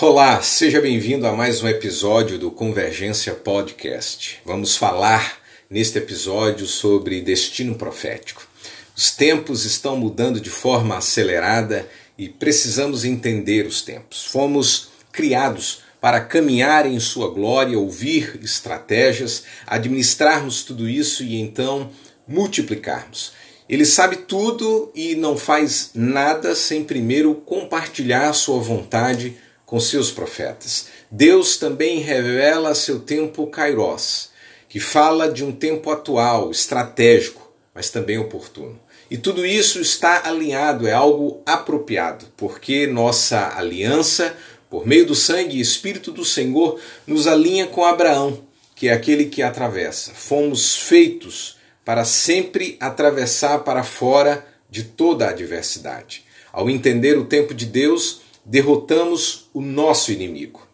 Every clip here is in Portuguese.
Olá, seja bem-vindo a mais um episódio do Convergência Podcast. Vamos falar neste episódio sobre destino profético. Os tempos estão mudando de forma acelerada e precisamos entender os tempos. Fomos criados para caminhar em Sua glória, ouvir estratégias, administrarmos tudo isso e então multiplicarmos. Ele sabe tudo e não faz nada sem primeiro compartilhar Sua vontade com seus profetas. Deus também revela seu tempo kairos, que fala de um tempo atual, estratégico, mas também oportuno. E tudo isso está alinhado, é algo apropriado, porque nossa aliança, por meio do sangue e espírito do Senhor, nos alinha com Abraão, que é aquele que atravessa. Fomos feitos para sempre atravessar para fora de toda a adversidade. Ao entender o tempo de Deus, derrotamos o nosso inimigo.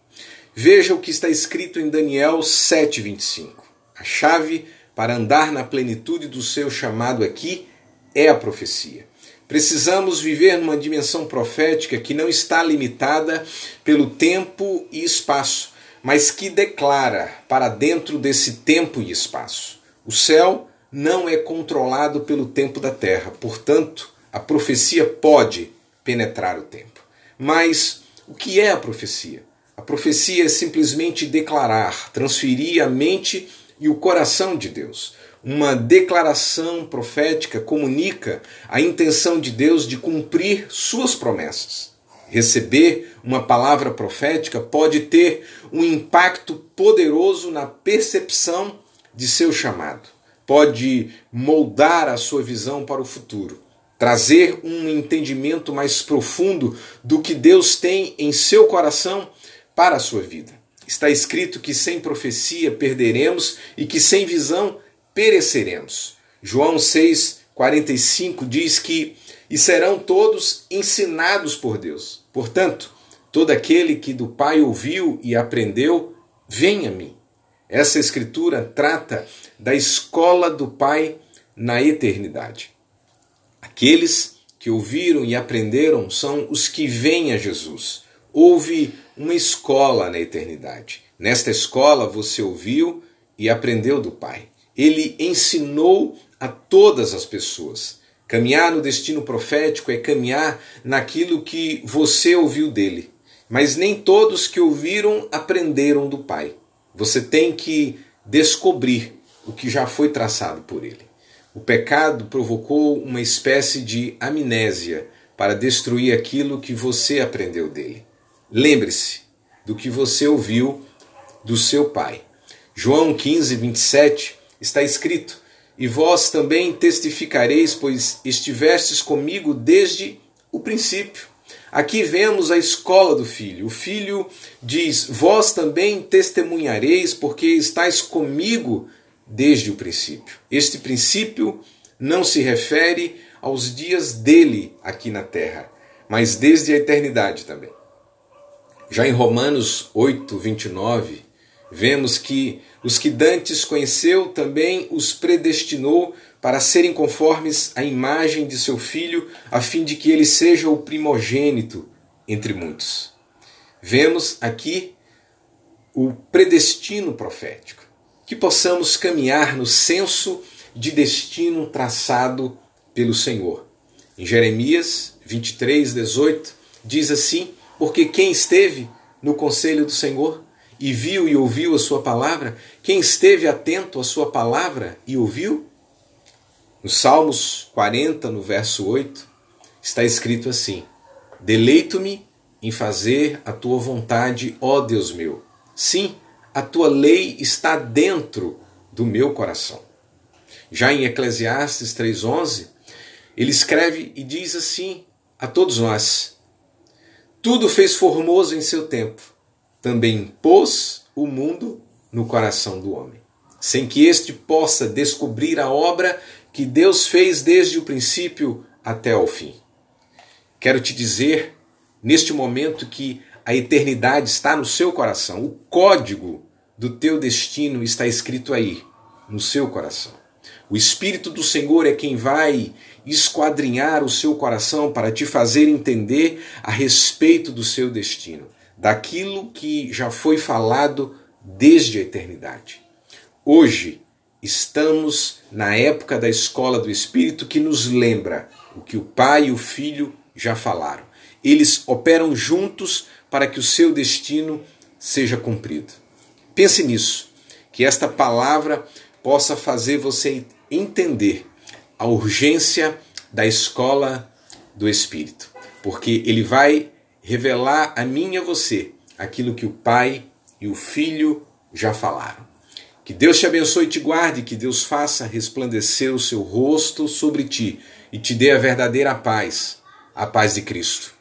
Veja o que está escrito em Daniel 7:25. A chave para andar na plenitude do seu chamado aqui é a profecia. Precisamos viver numa dimensão profética que não está limitada pelo tempo e espaço, mas que declara para dentro desse tempo e espaço. O céu não é controlado pelo tempo da terra, portanto, a profecia pode penetrar o tempo. Mas o que é a profecia? A profecia é simplesmente declarar, transferir a mente e o coração de Deus. Uma declaração profética comunica a intenção de Deus de cumprir suas promessas. Receber uma palavra profética pode ter um impacto poderoso na percepção de seu chamado, pode moldar a sua visão para o futuro trazer um entendimento mais profundo do que Deus tem em seu coração para a sua vida. Está escrito que sem profecia perderemos e que sem visão pereceremos. João 6:45 diz que e serão todos ensinados por Deus. Portanto, todo aquele que do Pai ouviu e aprendeu, vem a mim. Essa escritura trata da escola do Pai na eternidade. Aqueles que ouviram e aprenderam são os que vêm a Jesus. Houve uma escola na eternidade. Nesta escola você ouviu e aprendeu do Pai. Ele ensinou a todas as pessoas. Caminhar no destino profético é caminhar naquilo que você ouviu dele. Mas nem todos que ouviram aprenderam do Pai. Você tem que descobrir o que já foi traçado por ele. O pecado provocou uma espécie de amnésia para destruir aquilo que você aprendeu dele. Lembre-se do que você ouviu do seu pai. João 15, 27 está escrito: E vós também testificareis, pois estivestes comigo desde o princípio. Aqui vemos a escola do filho. O filho diz: Vós também testemunhareis, porque estáis comigo desde o princípio. Este princípio não se refere aos dias dele aqui na terra, mas desde a eternidade também. Já em Romanos 8, 29, vemos que os que dantes conheceu também os predestinou para serem conformes à imagem de seu filho, a fim de que ele seja o primogênito entre muitos. Vemos aqui o predestino profético que possamos caminhar no senso de destino traçado pelo Senhor. Em Jeremias 23, 18, diz assim: Porque quem esteve no conselho do Senhor e viu e ouviu a sua palavra, quem esteve atento à sua palavra e ouviu? No Salmos 40, no verso 8, está escrito assim: Deleito-me em fazer a tua vontade, ó Deus meu. Sim, a tua lei está dentro do meu coração. Já em Eclesiastes 3:11, ele escreve e diz assim a todos nós: Tudo fez formoso em seu tempo, também pôs o mundo no coração do homem, sem que este possa descobrir a obra que Deus fez desde o princípio até o fim. Quero te dizer neste momento que a eternidade está no seu coração. O código do teu destino está escrito aí, no seu coração. O Espírito do Senhor é quem vai esquadrinhar o seu coração para te fazer entender a respeito do seu destino. daquilo que já foi falado desde a eternidade. Hoje estamos na época da escola do Espírito que nos lembra o que o Pai e o Filho já falaram. Eles operam juntos para que o seu destino seja cumprido. Pense nisso, que esta palavra possa fazer você entender a urgência da escola do Espírito, porque ele vai revelar a mim e a você aquilo que o Pai e o Filho já falaram. Que Deus te abençoe e te guarde, que Deus faça resplandecer o seu rosto sobre ti e te dê a verdadeira paz, a paz de Cristo.